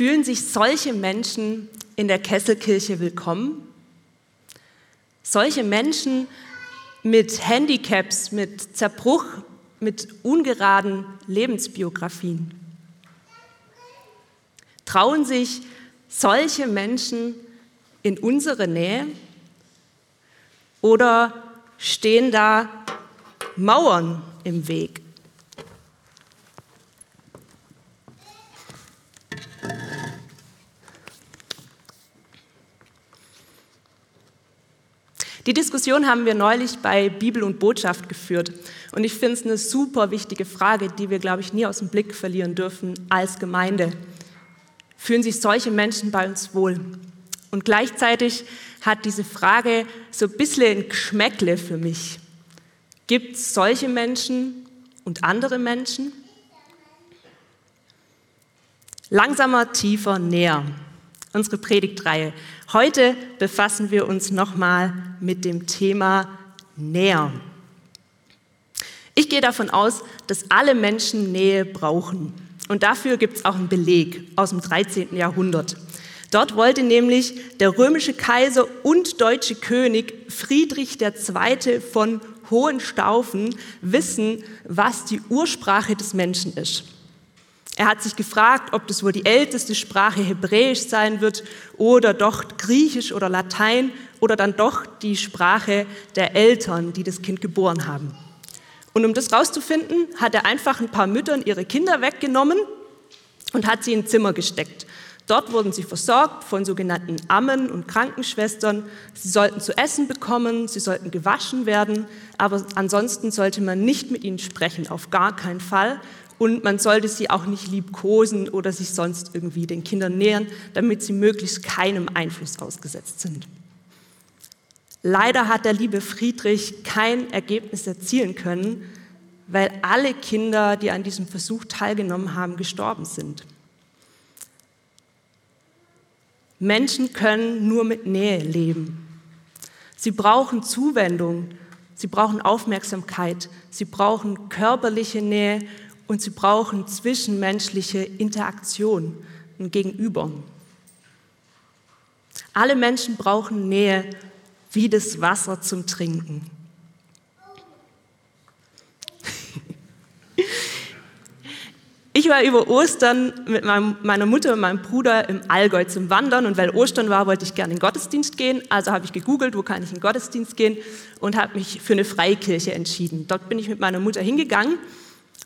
Fühlen sich solche Menschen in der Kesselkirche willkommen? Solche Menschen mit Handicaps, mit Zerbruch, mit ungeraden Lebensbiografien. Trauen sich solche Menschen in unsere Nähe oder stehen da Mauern im Weg? Die Diskussion haben wir neulich bei Bibel und Botschaft geführt. Und ich finde es eine super wichtige Frage, die wir, glaube ich, nie aus dem Blick verlieren dürfen als Gemeinde. Fühlen sich solche Menschen bei uns wohl? Und gleichzeitig hat diese Frage so ein bisschen ein Geschmäckle für mich. Gibt es solche Menschen und andere Menschen? Langsamer, tiefer, näher unsere Predigtreihe. Heute befassen wir uns nochmal mit dem Thema näher. Ich gehe davon aus, dass alle Menschen Nähe brauchen. Und dafür gibt es auch einen Beleg aus dem 13. Jahrhundert. Dort wollte nämlich der römische Kaiser und deutsche König Friedrich II. von Hohenstaufen wissen, was die Ursprache des Menschen ist. Er hat sich gefragt, ob das wohl die älteste Sprache Hebräisch sein wird oder doch Griechisch oder Latein oder dann doch die Sprache der Eltern, die das Kind geboren haben. Und um das rauszufinden, hat er einfach ein paar Müttern ihre Kinder weggenommen und hat sie in ein Zimmer gesteckt. Dort wurden sie versorgt von sogenannten Ammen und Krankenschwestern. Sie sollten zu essen bekommen, sie sollten gewaschen werden, aber ansonsten sollte man nicht mit ihnen sprechen, auf gar keinen Fall und man sollte sie auch nicht liebkosen oder sich sonst irgendwie den Kindern nähern, damit sie möglichst keinem Einfluss ausgesetzt sind. Leider hat der liebe Friedrich kein Ergebnis erzielen können, weil alle Kinder, die an diesem Versuch teilgenommen haben, gestorben sind. Menschen können nur mit Nähe leben. Sie brauchen Zuwendung, sie brauchen Aufmerksamkeit, sie brauchen körperliche Nähe und sie brauchen zwischenmenschliche Interaktion, ein Gegenüber. Alle Menschen brauchen Nähe wie das Wasser zum Trinken. Ich war über Ostern mit meiner Mutter und meinem Bruder im Allgäu zum Wandern und weil Ostern war, wollte ich gerne in den Gottesdienst gehen. Also habe ich gegoogelt, wo kann ich in den Gottesdienst gehen und habe mich für eine Freikirche entschieden. Dort bin ich mit meiner Mutter hingegangen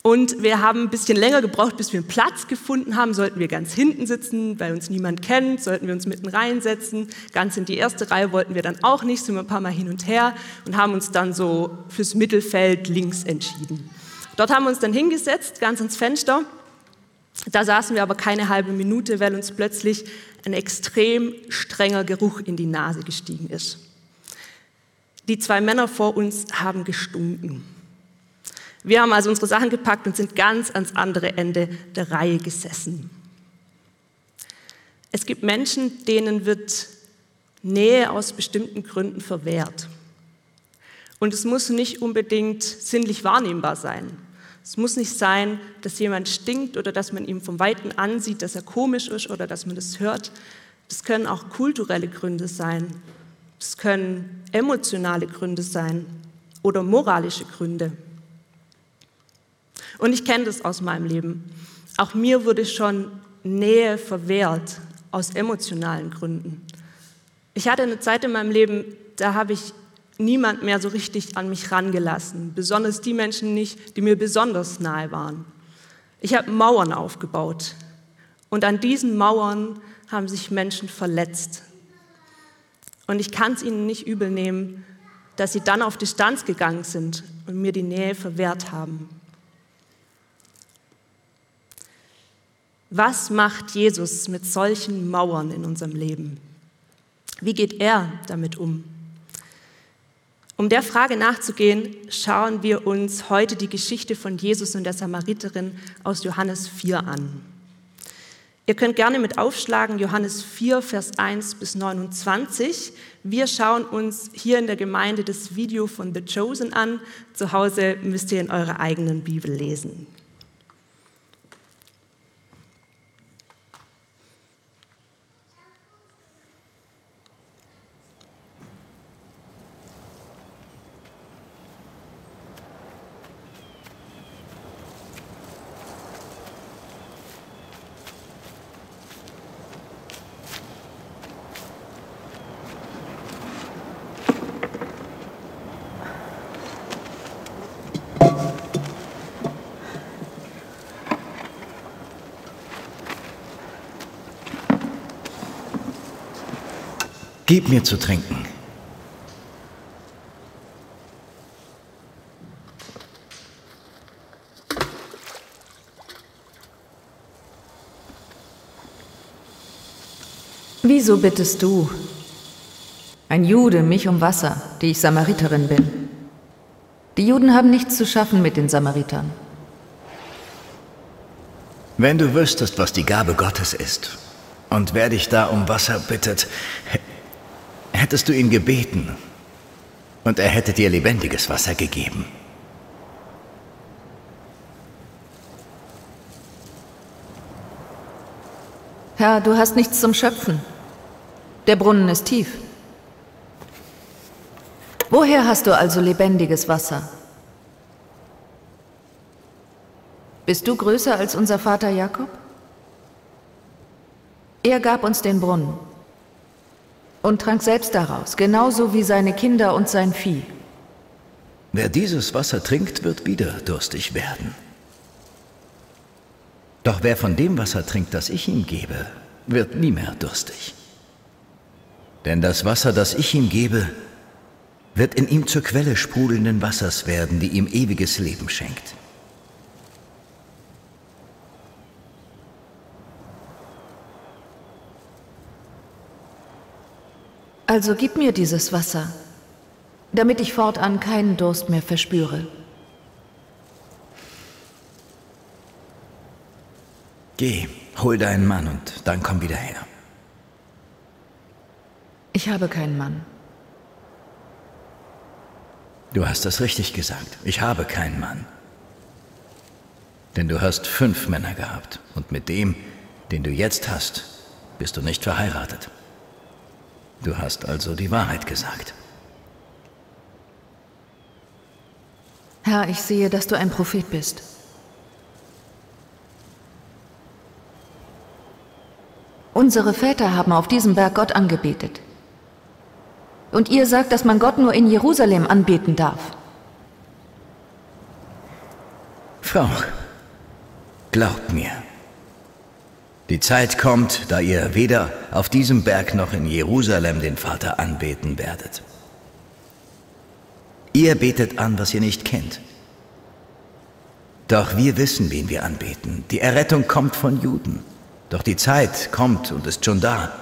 und wir haben ein bisschen länger gebraucht, bis wir einen Platz gefunden haben. Sollten wir ganz hinten sitzen, weil uns niemand kennt, sollten wir uns mitten reinsetzen. Ganz in die erste Reihe wollten wir dann auch nicht, sind wir ein paar Mal hin und her und haben uns dann so fürs Mittelfeld links entschieden. Dort haben wir uns dann hingesetzt, ganz ans Fenster. Da saßen wir aber keine halbe Minute, weil uns plötzlich ein extrem strenger Geruch in die Nase gestiegen ist. Die zwei Männer vor uns haben gestunken. Wir haben also unsere Sachen gepackt und sind ganz ans andere Ende der Reihe gesessen. Es gibt Menschen, denen wird Nähe aus bestimmten Gründen verwehrt. Und es muss nicht unbedingt sinnlich wahrnehmbar sein. Es muss nicht sein, dass jemand stinkt oder dass man ihm vom Weiten ansieht, dass er komisch ist oder dass man das hört. Das können auch kulturelle Gründe sein. Das können emotionale Gründe sein oder moralische Gründe. Und ich kenne das aus meinem Leben. Auch mir wurde schon Nähe verwehrt aus emotionalen Gründen. Ich hatte eine Zeit in meinem Leben, da habe ich niemand mehr so richtig an mich rangelassen, besonders die Menschen nicht, die mir besonders nahe waren. Ich habe Mauern aufgebaut und an diesen Mauern haben sich Menschen verletzt. Und ich kann es ihnen nicht übel nehmen, dass sie dann auf Distanz gegangen sind und mir die Nähe verwehrt haben. Was macht Jesus mit solchen Mauern in unserem Leben? Wie geht er damit um? Um der Frage nachzugehen, schauen wir uns heute die Geschichte von Jesus und der Samariterin aus Johannes 4 an. Ihr könnt gerne mit aufschlagen, Johannes 4, Vers 1 bis 29. Wir schauen uns hier in der Gemeinde das Video von The Chosen an. Zu Hause müsst ihr in eurer eigenen Bibel lesen. Gib mir zu trinken. Wieso bittest du, ein Jude, mich um Wasser, die ich Samariterin bin? Die Juden haben nichts zu schaffen mit den Samaritern. Wenn du wüsstest, was die Gabe Gottes ist und wer dich da um Wasser bittet, hättest du ihn gebeten und er hätte dir lebendiges Wasser gegeben. Herr, du hast nichts zum Schöpfen. Der Brunnen ist tief. Woher hast du also lebendiges Wasser? Bist du größer als unser Vater Jakob? Er gab uns den Brunnen und trank selbst daraus, genauso wie seine Kinder und sein Vieh. Wer dieses Wasser trinkt, wird wieder durstig werden. Doch wer von dem Wasser trinkt, das ich ihm gebe, wird nie mehr durstig. Denn das Wasser, das ich ihm gebe, wird in ihm zur Quelle sprudelnden Wassers werden, die ihm ewiges Leben schenkt. Also gib mir dieses Wasser, damit ich fortan keinen Durst mehr verspüre. Geh, hol deinen Mann und dann komm wieder her. Ich habe keinen Mann. Du hast das richtig gesagt. Ich habe keinen Mann. Denn du hast fünf Männer gehabt und mit dem, den du jetzt hast, bist du nicht verheiratet. Du hast also die Wahrheit gesagt. Herr, ich sehe, dass du ein Prophet bist. Unsere Väter haben auf diesem Berg Gott angebetet. Und ihr sagt, dass man Gott nur in Jerusalem anbeten darf. Frau, glaubt mir, die Zeit kommt, da ihr weder auf diesem Berg noch in Jerusalem den Vater anbeten werdet. Ihr betet an, was ihr nicht kennt. Doch wir wissen, wen wir anbeten. Die Errettung kommt von Juden. Doch die Zeit kommt und ist schon da,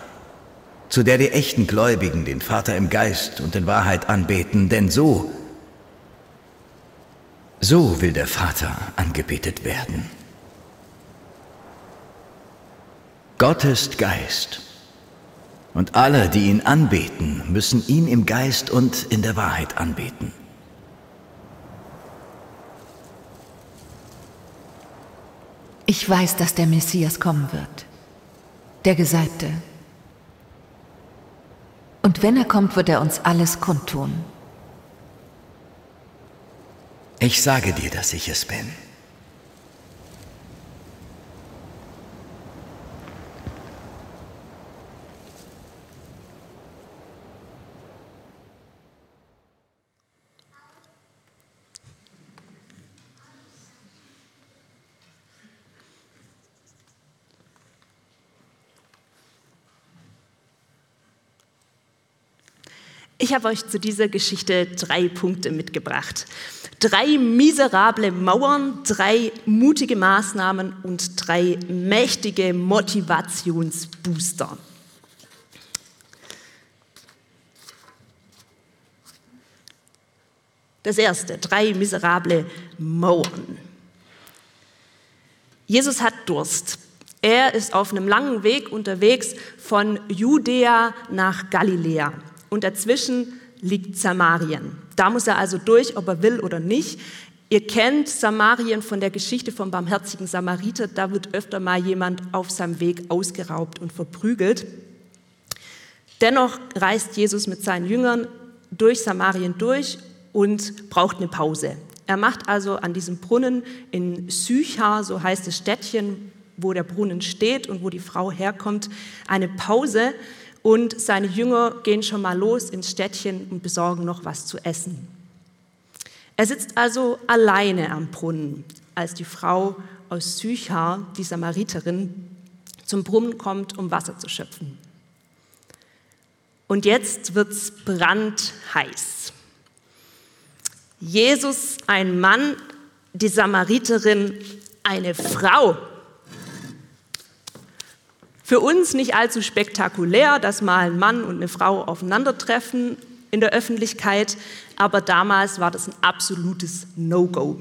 zu der die echten Gläubigen den Vater im Geist und in Wahrheit anbeten, denn so, so will der Vater angebetet werden. Gott ist Geist, und alle, die ihn anbeten, müssen ihn im Geist und in der Wahrheit anbeten. Ich weiß, dass der Messias kommen wird, der Gesalbte. Und wenn er kommt, wird er uns alles kundtun. Ich sage dir, dass ich es bin. Ich habe euch zu dieser Geschichte drei Punkte mitgebracht. Drei miserable Mauern, drei mutige Maßnahmen und drei mächtige Motivationsbooster. Das erste, drei miserable Mauern. Jesus hat Durst. Er ist auf einem langen Weg unterwegs von Judäa nach Galiläa und dazwischen liegt Samarien. Da muss er also durch, ob er will oder nicht. Ihr kennt Samarien von der Geschichte vom barmherzigen Samariter. Da wird öfter mal jemand auf seinem Weg ausgeraubt und verprügelt. Dennoch reist Jesus mit seinen Jüngern durch Samarien durch und braucht eine Pause. Er macht also an diesem Brunnen in Sychar, so heißt das Städtchen, wo der Brunnen steht und wo die Frau herkommt, eine Pause und seine Jünger gehen schon mal los ins Städtchen und besorgen noch was zu essen. Er sitzt also alleine am Brunnen, als die Frau aus Sychar, die Samariterin, zum Brunnen kommt, um Wasser zu schöpfen. Und jetzt wird's brandheiß. Jesus ein Mann, die Samariterin eine Frau. Für uns nicht allzu spektakulär, dass mal ein Mann und eine Frau aufeinandertreffen in der Öffentlichkeit, aber damals war das ein absolutes No-Go.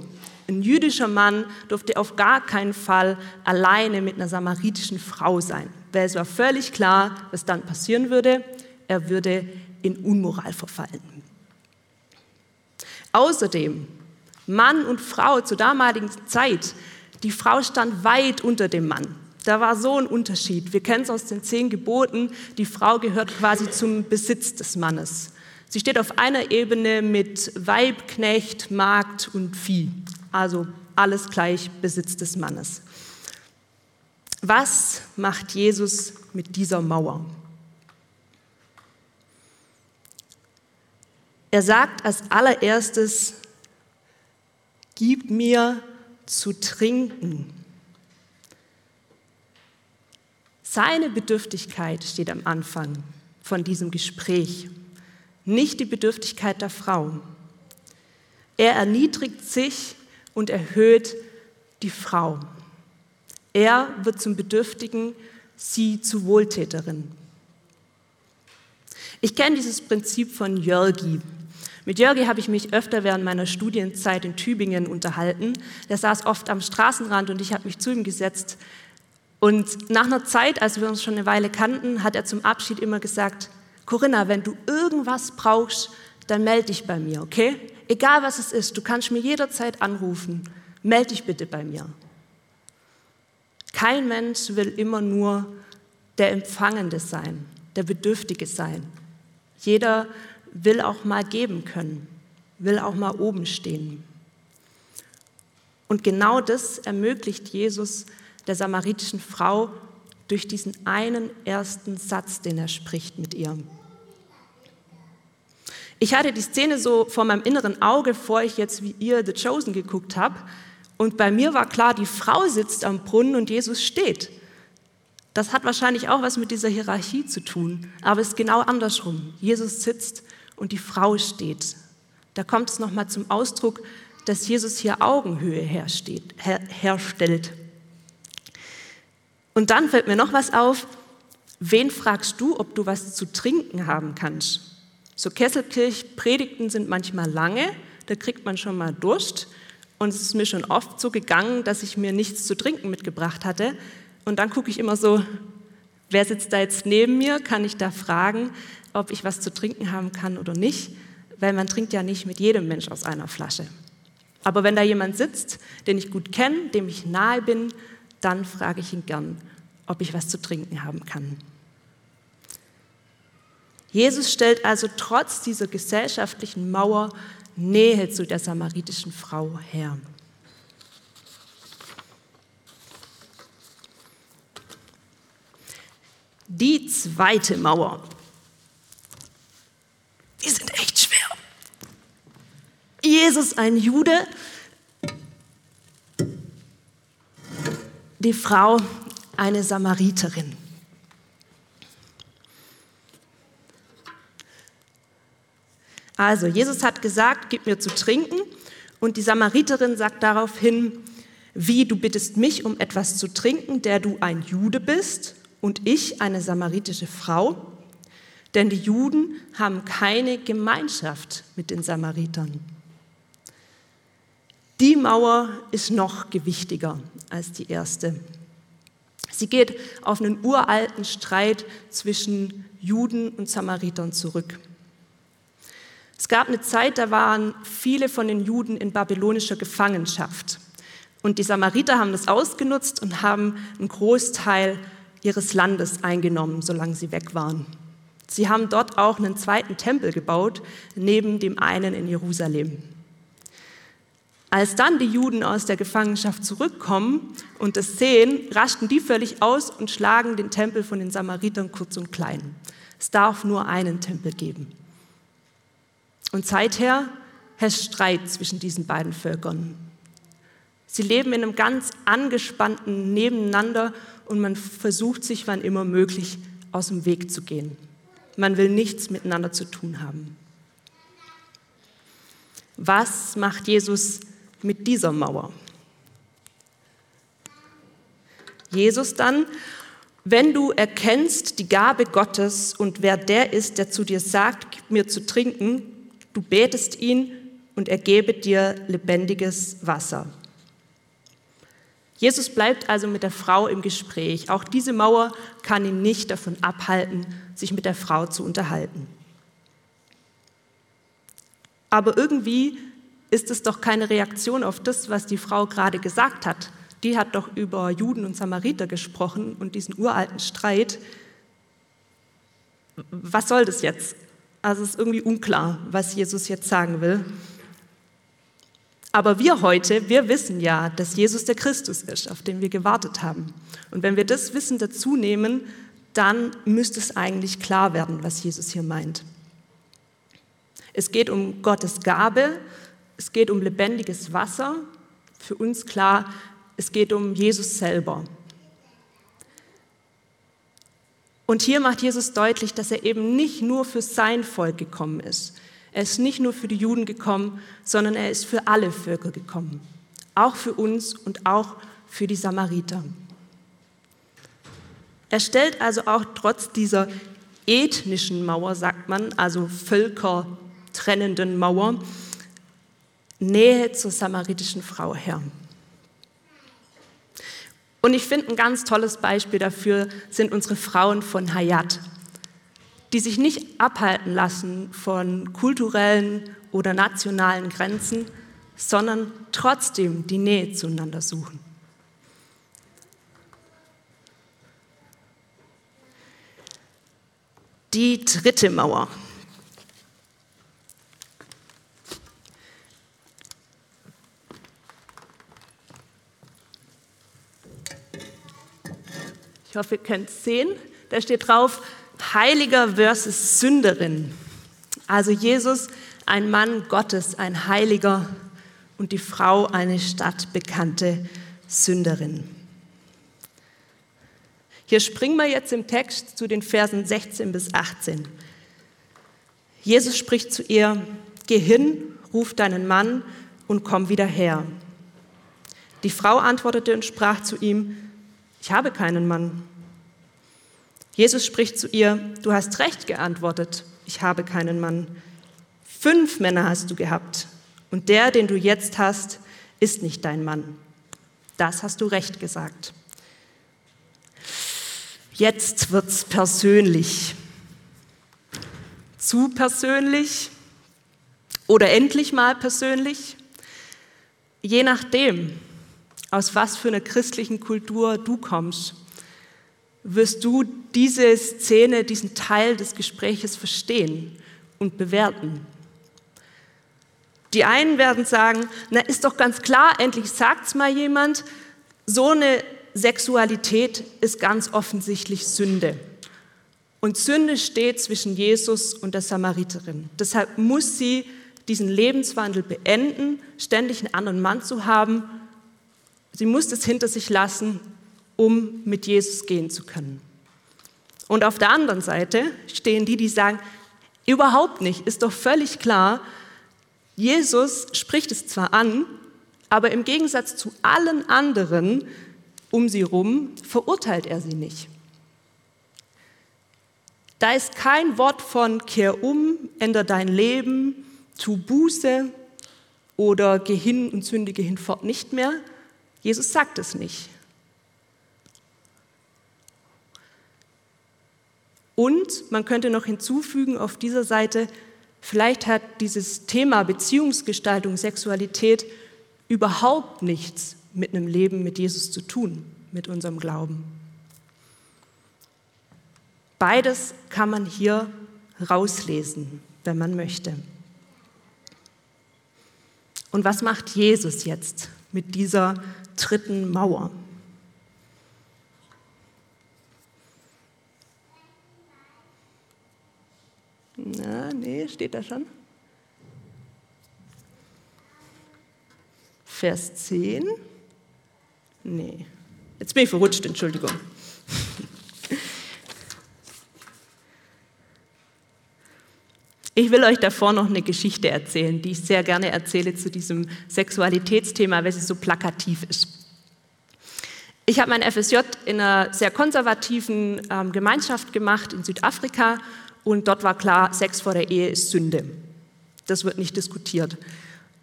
Ein jüdischer Mann durfte auf gar keinen Fall alleine mit einer samaritischen Frau sein, weil es war völlig klar, was dann passieren würde. Er würde in Unmoral verfallen. Außerdem, Mann und Frau zur damaligen Zeit, die Frau stand weit unter dem Mann. Da war so ein Unterschied. Wir kennen es aus den zehn Geboten. Die Frau gehört quasi zum Besitz des Mannes. Sie steht auf einer Ebene mit Weib, Knecht, Magd und Vieh. Also alles gleich Besitz des Mannes. Was macht Jesus mit dieser Mauer? Er sagt als allererstes, gib mir zu trinken. Seine Bedürftigkeit steht am Anfang von diesem Gespräch, nicht die Bedürftigkeit der Frau. Er erniedrigt sich und erhöht die Frau. Er wird zum Bedürftigen, sie zu Wohltäterin. Ich kenne dieses Prinzip von Jörgi. Mit Jörgi habe ich mich öfter während meiner Studienzeit in Tübingen unterhalten. Der saß oft am Straßenrand und ich habe mich zu ihm gesetzt und nach einer Zeit, als wir uns schon eine Weile kannten, hat er zum Abschied immer gesagt, Corinna, wenn du irgendwas brauchst, dann melde dich bei mir, okay? Egal was es ist, du kannst mir jederzeit anrufen. Melde dich bitte bei mir. Kein Mensch will immer nur der Empfangende sein, der Bedürftige sein. Jeder will auch mal geben können, will auch mal oben stehen. Und genau das ermöglicht Jesus der samaritischen Frau durch diesen einen ersten Satz, den er spricht mit ihr. Ich hatte die Szene so vor meinem inneren Auge, bevor ich jetzt wie ihr The Chosen geguckt habe. Und bei mir war klar, die Frau sitzt am Brunnen und Jesus steht. Das hat wahrscheinlich auch was mit dieser Hierarchie zu tun, aber es ist genau andersrum. Jesus sitzt und die Frau steht. Da kommt es nochmal zum Ausdruck, dass Jesus hier Augenhöhe her, herstellt. Und dann fällt mir noch was auf. Wen fragst du, ob du was zu trinken haben kannst? So Kesselkirch-Predigten sind manchmal lange, da kriegt man schon mal Durst. Und es ist mir schon oft so gegangen, dass ich mir nichts zu trinken mitgebracht hatte. Und dann gucke ich immer so, wer sitzt da jetzt neben mir? Kann ich da fragen, ob ich was zu trinken haben kann oder nicht? Weil man trinkt ja nicht mit jedem Mensch aus einer Flasche. Aber wenn da jemand sitzt, den ich gut kenne, dem ich nahe bin, dann frage ich ihn gern, ob ich was zu trinken haben kann. Jesus stellt also trotz dieser gesellschaftlichen Mauer Nähe zu der samaritischen Frau her. Die zweite Mauer. Die sind echt schwer. Jesus, ein Jude, die Frau eine Samariterin. Also, Jesus hat gesagt, gib mir zu trinken. Und die Samariterin sagt daraufhin, wie du bittest mich um etwas zu trinken, der du ein Jude bist und ich eine samaritische Frau. Denn die Juden haben keine Gemeinschaft mit den Samaritern. Die Mauer ist noch gewichtiger als die erste. Sie geht auf einen uralten Streit zwischen Juden und Samaritern zurück. Es gab eine Zeit, da waren viele von den Juden in babylonischer Gefangenschaft. Und die Samariter haben das ausgenutzt und haben einen Großteil ihres Landes eingenommen, solange sie weg waren. Sie haben dort auch einen zweiten Tempel gebaut, neben dem einen in Jerusalem. Als dann die Juden aus der Gefangenschaft zurückkommen und es sehen, rasten die völlig aus und schlagen den Tempel von den Samaritern kurz und klein. Es darf nur einen Tempel geben. Und seither herrscht Streit zwischen diesen beiden Völkern. Sie leben in einem ganz angespannten Nebeneinander und man versucht sich, wann immer möglich, aus dem Weg zu gehen. Man will nichts miteinander zu tun haben. Was macht Jesus mit dieser Mauer? Jesus dann, wenn du erkennst die Gabe Gottes und wer der ist, der zu dir sagt, gib mir zu trinken, du betest ihn und er gebe dir lebendiges Wasser. Jesus bleibt also mit der Frau im Gespräch. Auch diese Mauer kann ihn nicht davon abhalten, sich mit der Frau zu unterhalten. Aber irgendwie ist es doch keine Reaktion auf das, was die Frau gerade gesagt hat. Die hat doch über Juden und Samariter gesprochen und diesen uralten Streit. Was soll das jetzt? Also es ist irgendwie unklar, was Jesus jetzt sagen will. Aber wir heute, wir wissen ja, dass Jesus der Christus ist, auf den wir gewartet haben. Und wenn wir das Wissen dazu nehmen, dann müsste es eigentlich klar werden, was Jesus hier meint. Es geht um Gottes Gabe, es geht um lebendiges Wasser. Für uns klar, es geht um Jesus selber. Und hier macht Jesus deutlich, dass er eben nicht nur für sein Volk gekommen ist, er ist nicht nur für die Juden gekommen, sondern er ist für alle Völker gekommen. Auch für uns und auch für die Samariter. Er stellt also auch trotz dieser ethnischen Mauer, sagt man, also völkertrennenden Mauer, Nähe zur samaritischen Frau her. Und ich finde, ein ganz tolles Beispiel dafür sind unsere Frauen von Hayat die sich nicht abhalten lassen von kulturellen oder nationalen Grenzen, sondern trotzdem die Nähe zueinander suchen. Die dritte Mauer. Ich hoffe, ihr könnt es sehen. Da steht drauf, Heiliger versus Sünderin. Also Jesus, ein Mann Gottes, ein Heiliger und die Frau eine stadtbekannte Sünderin. Hier springen wir jetzt im Text zu den Versen 16 bis 18. Jesus spricht zu ihr, geh hin, ruf deinen Mann und komm wieder her. Die Frau antwortete und sprach zu ihm, ich habe keinen Mann. Jesus spricht zu ihr, du hast recht geantwortet, ich habe keinen Mann. Fünf Männer hast du gehabt und der, den du jetzt hast, ist nicht dein Mann. Das hast du recht gesagt. Jetzt wird's persönlich. Zu persönlich oder endlich mal persönlich? Je nachdem, aus was für einer christlichen Kultur du kommst wirst du diese Szene, diesen Teil des Gespräches verstehen und bewerten. Die einen werden sagen, na ist doch ganz klar, endlich sagt's mal jemand, so eine Sexualität ist ganz offensichtlich Sünde. Und Sünde steht zwischen Jesus und der Samariterin. Deshalb muss sie diesen Lebenswandel beenden, ständig einen anderen Mann zu haben. Sie muss es hinter sich lassen um mit Jesus gehen zu können. Und auf der anderen Seite stehen die, die sagen, überhaupt nicht, ist doch völlig klar, Jesus spricht es zwar an, aber im Gegensatz zu allen anderen um sie herum verurteilt er sie nicht. Da ist kein Wort von kehr um, änder dein Leben, tu Buße oder geh hin und sündige hinfort nicht mehr. Jesus sagt es nicht. Und man könnte noch hinzufügen auf dieser Seite, vielleicht hat dieses Thema Beziehungsgestaltung, Sexualität überhaupt nichts mit einem Leben mit Jesus zu tun, mit unserem Glauben. Beides kann man hier rauslesen, wenn man möchte. Und was macht Jesus jetzt mit dieser dritten Mauer? Na, nee, steht da schon. Vers 10. Nee, jetzt bin ich verrutscht, Entschuldigung. Ich will euch davor noch eine Geschichte erzählen, die ich sehr gerne erzähle zu diesem Sexualitätsthema, weil sie so plakativ ist. Ich habe mein FSJ in einer sehr konservativen ähm, Gemeinschaft gemacht in Südafrika und dort war klar, Sex vor der Ehe ist Sünde. Das wird nicht diskutiert.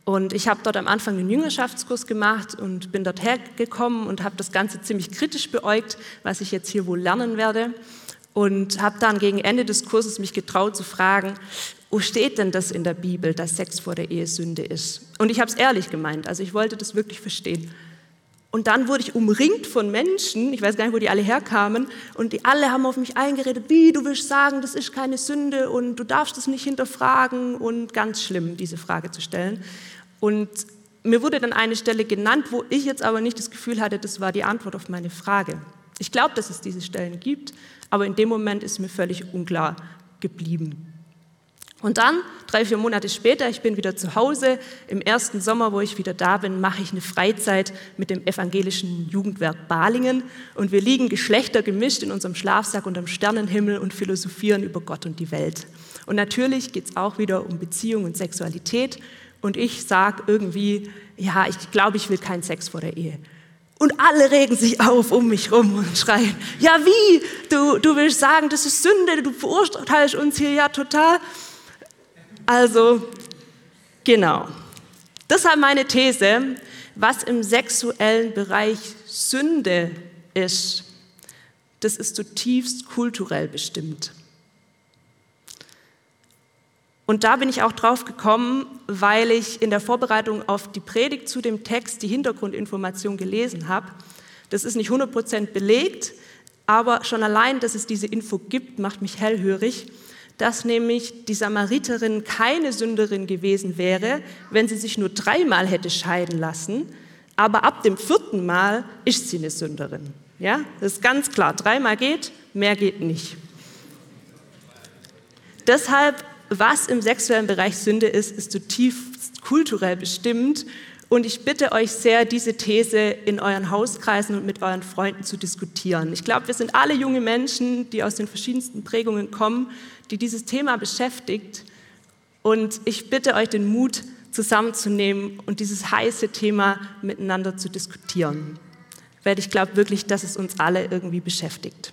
Und ich habe dort am Anfang einen Jüngerschaftskurs gemacht und bin dort hergekommen und habe das Ganze ziemlich kritisch beäugt, was ich jetzt hier wohl lernen werde. Und habe dann gegen Ende des Kurses mich getraut zu fragen, wo steht denn das in der Bibel, dass Sex vor der Ehe Sünde ist? Und ich habe es ehrlich gemeint, also ich wollte das wirklich verstehen. Und dann wurde ich umringt von Menschen, ich weiß gar nicht, wo die alle herkamen, und die alle haben auf mich eingeredet, wie du willst sagen, das ist keine Sünde und du darfst es nicht hinterfragen und ganz schlimm, diese Frage zu stellen. Und mir wurde dann eine Stelle genannt, wo ich jetzt aber nicht das Gefühl hatte, das war die Antwort auf meine Frage. Ich glaube, dass es diese Stellen gibt, aber in dem Moment ist mir völlig unklar geblieben. Und dann, drei, vier Monate später, ich bin wieder zu Hause. Im ersten Sommer, wo ich wieder da bin, mache ich eine Freizeit mit dem evangelischen Jugendwerk Balingen. Und wir liegen geschlechtergemischt in unserem Schlafsack unterm Sternenhimmel und philosophieren über Gott und die Welt. Und natürlich geht es auch wieder um Beziehung und Sexualität. Und ich sage irgendwie, ja, ich glaube, ich will keinen Sex vor der Ehe. Und alle regen sich auf um mich rum und schreien, ja wie, du, du willst sagen, das ist Sünde, du verurteilst uns hier ja total. Also, genau. Deshalb meine These, was im sexuellen Bereich Sünde ist, das ist zutiefst kulturell bestimmt. Und da bin ich auch drauf gekommen, weil ich in der Vorbereitung auf die Predigt zu dem Text die Hintergrundinformation gelesen habe. Das ist nicht 100% belegt, aber schon allein, dass es diese Info gibt, macht mich hellhörig dass nämlich die Samariterin keine Sünderin gewesen wäre, wenn sie sich nur dreimal hätte scheiden lassen, aber ab dem vierten Mal ist sie eine Sünderin. Ja, das ist ganz klar. Dreimal geht, mehr geht nicht. Deshalb, was im sexuellen Bereich Sünde ist, ist zutiefst kulturell bestimmt. Und ich bitte euch sehr, diese These in euren Hauskreisen und mit euren Freunden zu diskutieren. Ich glaube, wir sind alle junge Menschen, die aus den verschiedensten Prägungen kommen die dieses Thema beschäftigt. Und ich bitte euch, den Mut zusammenzunehmen und dieses heiße Thema miteinander zu diskutieren. Weil ich glaube wirklich, dass es uns alle irgendwie beschäftigt.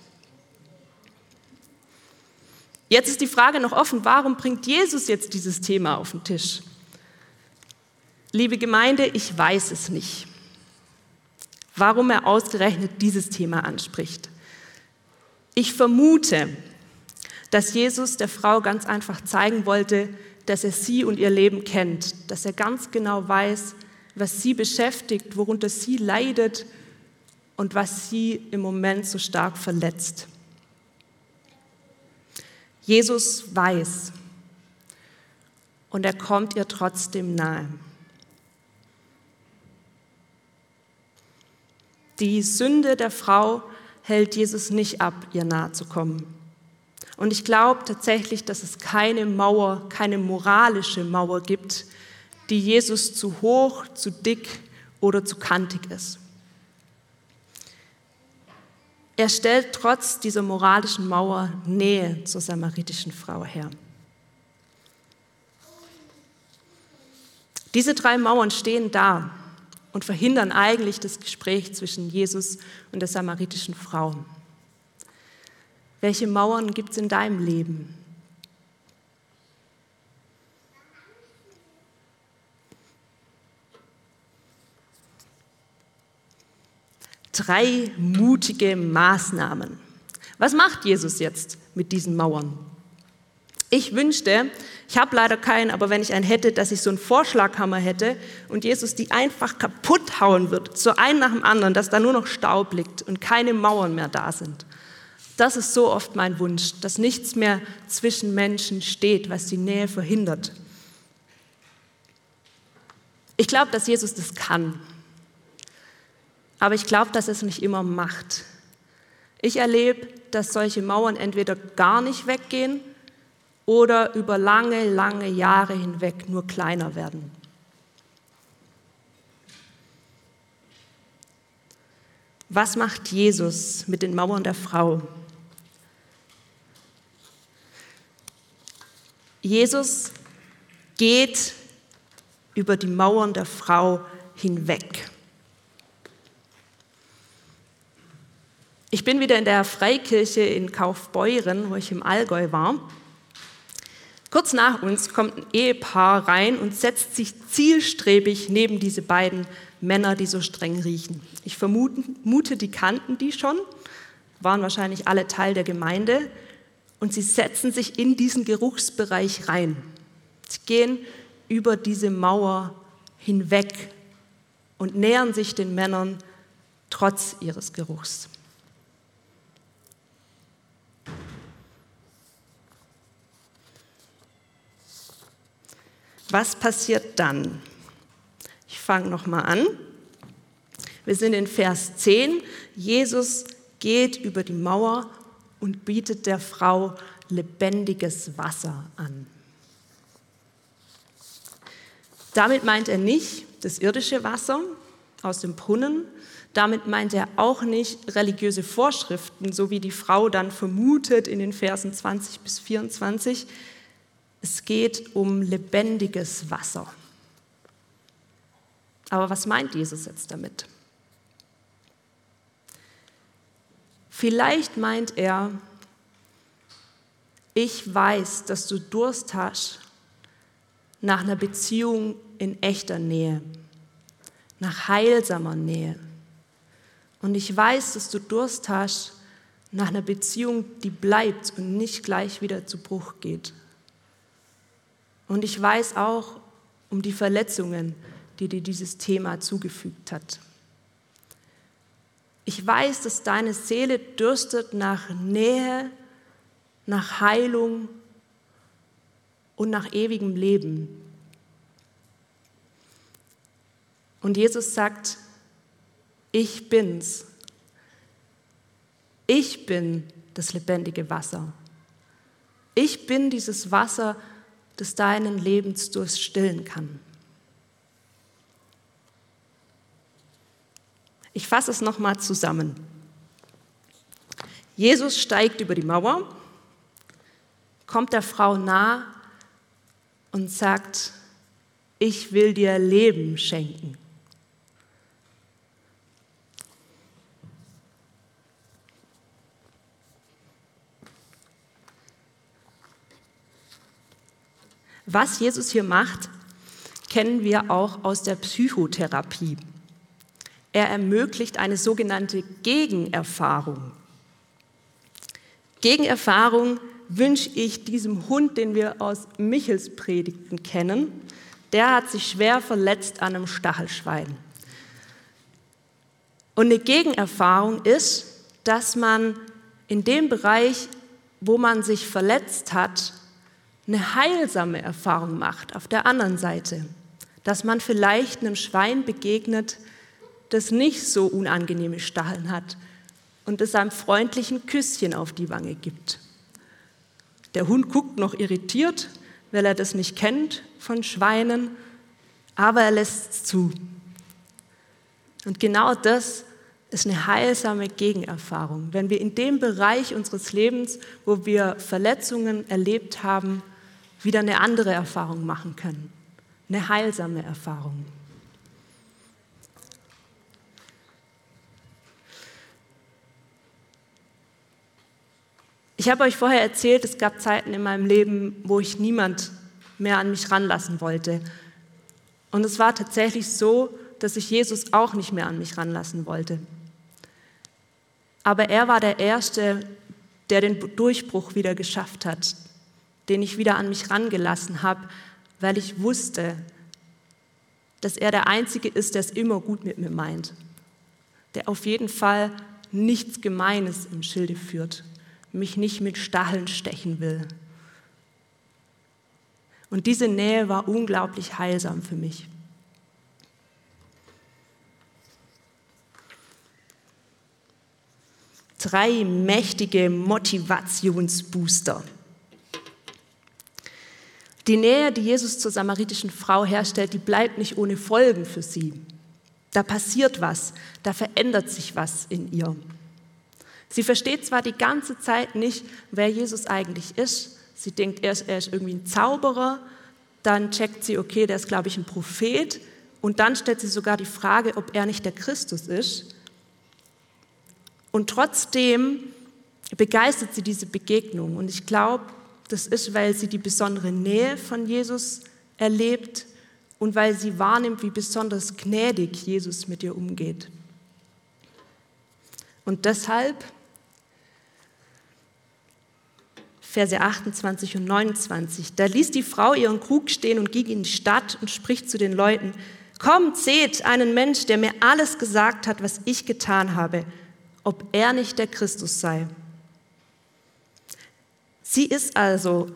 Jetzt ist die Frage noch offen, warum bringt Jesus jetzt dieses Thema auf den Tisch? Liebe Gemeinde, ich weiß es nicht, warum er ausgerechnet dieses Thema anspricht. Ich vermute, dass Jesus der Frau ganz einfach zeigen wollte, dass er sie und ihr Leben kennt, dass er ganz genau weiß, was sie beschäftigt, worunter sie leidet und was sie im Moment so stark verletzt. Jesus weiß und er kommt ihr trotzdem nahe. Die Sünde der Frau hält Jesus nicht ab, ihr nahe zu kommen. Und ich glaube tatsächlich, dass es keine Mauer, keine moralische Mauer gibt, die Jesus zu hoch, zu dick oder zu kantig ist. Er stellt trotz dieser moralischen Mauer Nähe zur samaritischen Frau her. Diese drei Mauern stehen da und verhindern eigentlich das Gespräch zwischen Jesus und der samaritischen Frau. Welche Mauern gibt es in deinem Leben? Drei mutige Maßnahmen. Was macht Jesus jetzt mit diesen Mauern? Ich wünschte, ich habe leider keinen, aber wenn ich einen hätte, dass ich so einen Vorschlaghammer hätte und Jesus die einfach kaputt hauen wird, so einen nach dem anderen, dass da nur noch Staub liegt und keine Mauern mehr da sind. Das ist so oft mein Wunsch, dass nichts mehr zwischen Menschen steht, was die Nähe verhindert. Ich glaube, dass Jesus das kann. Aber ich glaube, dass es nicht immer macht. Ich erlebe, dass solche Mauern entweder gar nicht weggehen oder über lange, lange Jahre hinweg nur kleiner werden. Was macht Jesus mit den Mauern der Frau? Jesus geht über die Mauern der Frau hinweg. Ich bin wieder in der Freikirche in Kaufbeuren, wo ich im Allgäu war. Kurz nach uns kommt ein Ehepaar rein und setzt sich zielstrebig neben diese beiden Männer, die so streng riechen. Ich vermute, die kannten die schon, waren wahrscheinlich alle Teil der Gemeinde und sie setzen sich in diesen Geruchsbereich rein. Sie gehen über diese Mauer hinweg und nähern sich den Männern trotz ihres Geruchs. Was passiert dann? Ich fange nochmal an. Wir sind in Vers 10. Jesus geht über die Mauer und bietet der Frau lebendiges Wasser an. Damit meint er nicht das irdische Wasser aus dem Brunnen, damit meint er auch nicht religiöse Vorschriften, so wie die Frau dann vermutet in den Versen 20 bis 24. Es geht um lebendiges Wasser. Aber was meint Jesus jetzt damit? Vielleicht meint er, ich weiß, dass du Durst hast nach einer Beziehung in echter Nähe, nach heilsamer Nähe. Und ich weiß, dass du Durst hast nach einer Beziehung, die bleibt und nicht gleich wieder zu Bruch geht. Und ich weiß auch um die Verletzungen, die dir dieses Thema zugefügt hat. Ich weiß, dass deine Seele dürstet nach Nähe, nach Heilung und nach ewigem Leben. Und Jesus sagt, ich bin's. Ich bin das lebendige Wasser. Ich bin dieses Wasser, das deinen Lebensdurst stillen kann. Ich fasse es nochmal zusammen. Jesus steigt über die Mauer, kommt der Frau nah und sagt, ich will dir Leben schenken. Was Jesus hier macht, kennen wir auch aus der Psychotherapie. Er ermöglicht eine sogenannte Gegenerfahrung. Gegenerfahrung wünsche ich diesem Hund, den wir aus Michels Predigten kennen. Der hat sich schwer verletzt an einem Stachelschwein. Und eine Gegenerfahrung ist, dass man in dem Bereich, wo man sich verletzt hat, eine heilsame Erfahrung macht auf der anderen Seite, dass man vielleicht einem Schwein begegnet, das nicht so unangenehme Stacheln hat und es einem freundlichen Küsschen auf die Wange gibt. Der Hund guckt noch irritiert, weil er das nicht kennt von Schweinen, aber er lässt es zu. Und genau das ist eine heilsame Gegenerfahrung, wenn wir in dem Bereich unseres Lebens, wo wir Verletzungen erlebt haben, wieder eine andere Erfahrung machen können. Eine heilsame Erfahrung. Ich habe euch vorher erzählt, es gab Zeiten in meinem Leben, wo ich niemand mehr an mich ranlassen wollte. Und es war tatsächlich so, dass ich Jesus auch nicht mehr an mich ranlassen wollte. Aber er war der Erste, der den Durchbruch wieder geschafft hat, den ich wieder an mich rangelassen habe, weil ich wusste, dass er der Einzige ist, der es immer gut mit mir meint, der auf jeden Fall nichts Gemeines im Schilde führt, mich nicht mit Stacheln stechen will. Und diese Nähe war unglaublich heilsam für mich. Drei mächtige Motivationsbooster. Die Nähe, die Jesus zur samaritischen Frau herstellt, die bleibt nicht ohne Folgen für sie. Da passiert was, da verändert sich was in ihr. Sie versteht zwar die ganze Zeit nicht, wer Jesus eigentlich ist, Sie denkt erst, er ist irgendwie ein Zauberer, dann checkt sie, okay, der ist, glaube ich, ein Prophet. Und dann stellt sie sogar die Frage, ob er nicht der Christus ist. Und trotzdem begeistert sie diese Begegnung. Und ich glaube, das ist, weil sie die besondere Nähe von Jesus erlebt und weil sie wahrnimmt, wie besonders gnädig Jesus mit ihr umgeht. Und deshalb Verse 28 und 29. Da ließ die Frau ihren Krug stehen und ging in die Stadt und spricht zu den Leuten, Kommt, seht einen Mensch, der mir alles gesagt hat, was ich getan habe, ob er nicht der Christus sei. Sie ist also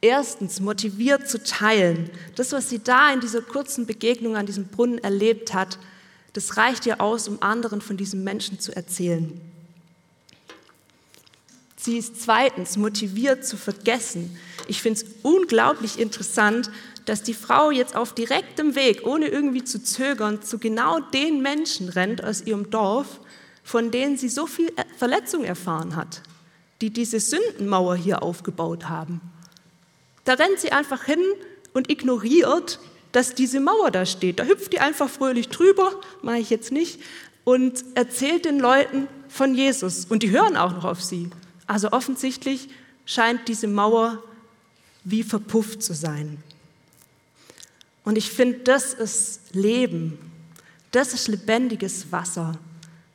erstens motiviert zu teilen. Das, was sie da in dieser kurzen Begegnung an diesem Brunnen erlebt hat, das reicht ihr aus, um anderen von diesem Menschen zu erzählen. Sie ist zweitens motiviert zu vergessen. Ich finde es unglaublich interessant, dass die Frau jetzt auf direktem Weg, ohne irgendwie zu zögern, zu genau den Menschen rennt aus ihrem Dorf, von denen sie so viel Verletzung erfahren hat, die diese Sündenmauer hier aufgebaut haben. Da rennt sie einfach hin und ignoriert, dass diese Mauer da steht. Da hüpft die einfach fröhlich drüber, mache ich jetzt nicht, und erzählt den Leuten von Jesus. Und die hören auch noch auf sie. Also offensichtlich scheint diese Mauer wie verpufft zu sein. Und ich finde, das ist Leben. Das ist lebendiges Wasser,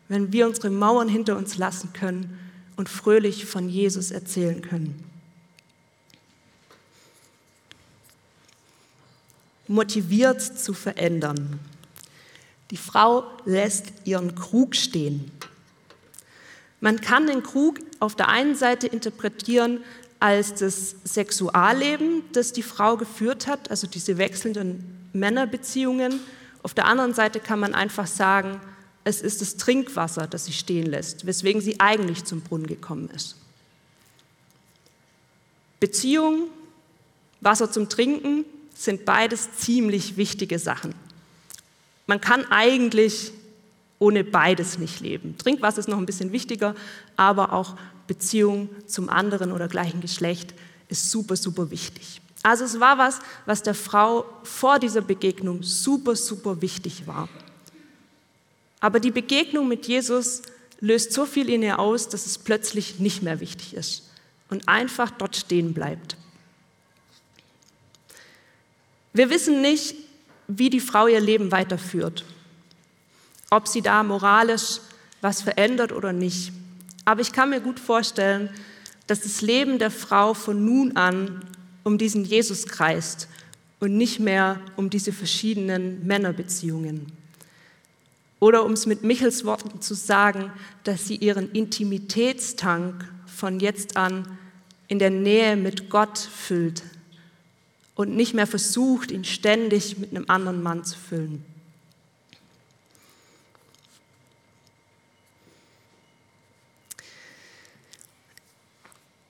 wenn wir unsere Mauern hinter uns lassen können und fröhlich von Jesus erzählen können. Motiviert zu verändern. Die Frau lässt ihren Krug stehen. Man kann den Krug auf der einen Seite interpretieren als das Sexualleben, das die Frau geführt hat, also diese wechselnden Männerbeziehungen. Auf der anderen Seite kann man einfach sagen, es ist das Trinkwasser, das sie stehen lässt, weswegen sie eigentlich zum Brunnen gekommen ist. Beziehung, Wasser zum Trinken sind beides ziemlich wichtige Sachen. Man kann eigentlich ohne beides nicht leben. Trinkwasser ist noch ein bisschen wichtiger, aber auch Beziehung zum anderen oder gleichen Geschlecht ist super, super wichtig. Also es war was, was der Frau vor dieser Begegnung super, super wichtig war. Aber die Begegnung mit Jesus löst so viel in ihr aus, dass es plötzlich nicht mehr wichtig ist und einfach dort stehen bleibt. Wir wissen nicht, wie die Frau ihr Leben weiterführt ob sie da moralisch was verändert oder nicht. Aber ich kann mir gut vorstellen, dass das Leben der Frau von nun an um diesen Jesus kreist und nicht mehr um diese verschiedenen Männerbeziehungen. Oder um es mit Michels Worten zu sagen, dass sie ihren Intimitätstank von jetzt an in der Nähe mit Gott füllt und nicht mehr versucht, ihn ständig mit einem anderen Mann zu füllen.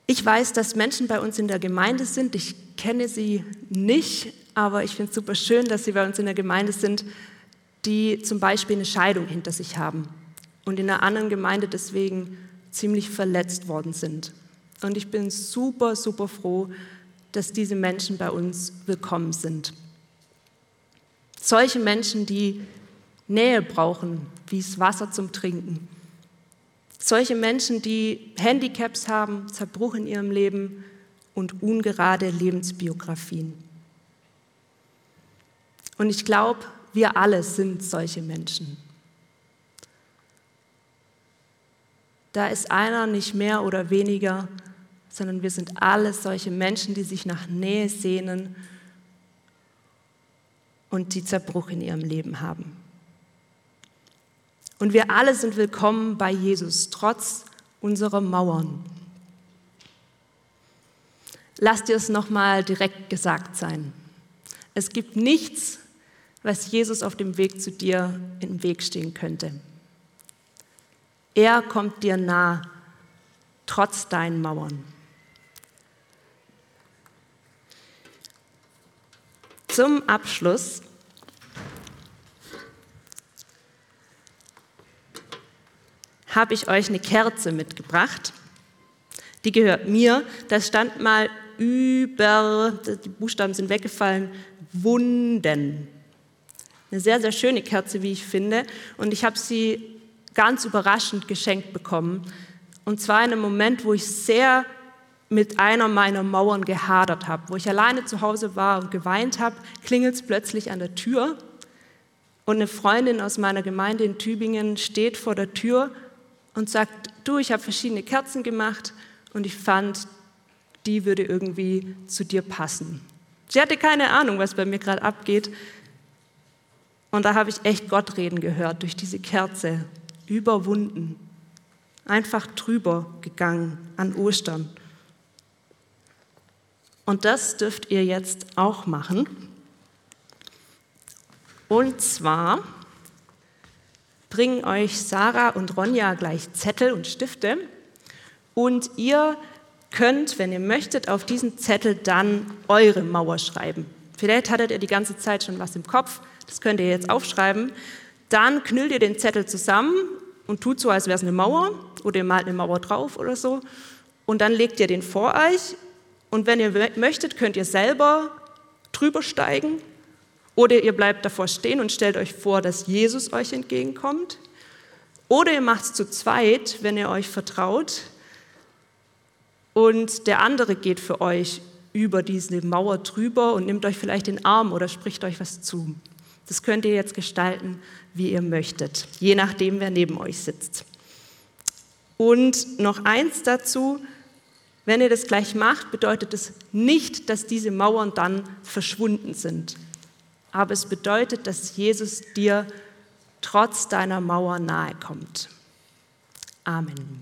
Ich weiß, dass Menschen bei uns in der Gemeinde sind. Ich kenne sie nicht, aber ich finde es super schön, dass sie bei uns in der Gemeinde sind, die zum Beispiel eine Scheidung hinter sich haben und in einer anderen Gemeinde deswegen ziemlich verletzt worden sind. Und ich bin super, super froh, dass diese Menschen bei uns willkommen sind. Solche Menschen, die Nähe brauchen, wie das Wasser zum Trinken, solche Menschen, die Handicaps haben, Zerbruch in ihrem Leben und ungerade Lebensbiografien. Und ich glaube, wir alle sind solche Menschen. Da ist einer nicht mehr oder weniger, sondern wir sind alle solche Menschen, die sich nach Nähe sehnen und die Zerbruch in ihrem Leben haben. Und wir alle sind willkommen bei Jesus, trotz unserer Mauern. Lass dir es nochmal direkt gesagt sein. Es gibt nichts, was Jesus auf dem Weg zu dir im Weg stehen könnte. Er kommt dir nah, trotz deinen Mauern. Zum Abschluss habe ich euch eine Kerze mitgebracht. Die gehört mir. Das stand mal über, die Buchstaben sind weggefallen, Wunden. Eine sehr, sehr schöne Kerze, wie ich finde. Und ich habe sie ganz überraschend geschenkt bekommen. Und zwar in einem Moment, wo ich sehr mit einer meiner Mauern gehadert habe, wo ich alleine zu Hause war und geweint habe, klingelt es plötzlich an der Tür und eine Freundin aus meiner Gemeinde in Tübingen steht vor der Tür und sagt, du, ich habe verschiedene Kerzen gemacht und ich fand, die würde irgendwie zu dir passen. Sie hatte keine Ahnung, was bei mir gerade abgeht. Und da habe ich echt Gott reden gehört durch diese Kerze, überwunden, einfach drüber gegangen an Ostern. Und das dürft ihr jetzt auch machen. Und zwar bringen euch Sarah und Ronja gleich Zettel und Stifte und ihr könnt, wenn ihr möchtet, auf diesen Zettel dann eure Mauer schreiben. Vielleicht hattet ihr die ganze Zeit schon was im Kopf, das könnt ihr jetzt aufschreiben. Dann knüllt ihr den Zettel zusammen und tut so, als wäre es eine Mauer oder ihr malt eine Mauer drauf oder so. Und dann legt ihr den vor euch und wenn ihr möchtet, könnt ihr selber drüber steigen oder ihr bleibt davor stehen und stellt euch vor, dass Jesus euch entgegenkommt. Oder ihr macht es zu zweit, wenn ihr euch vertraut. Und der andere geht für euch über diese Mauer drüber und nimmt euch vielleicht den Arm oder spricht euch was zu. Das könnt ihr jetzt gestalten, wie ihr möchtet, je nachdem, wer neben euch sitzt. Und noch eins dazu, wenn ihr das gleich macht, bedeutet es nicht, dass diese Mauern dann verschwunden sind aber es bedeutet, dass Jesus dir trotz deiner Mauer nahe kommt. Amen.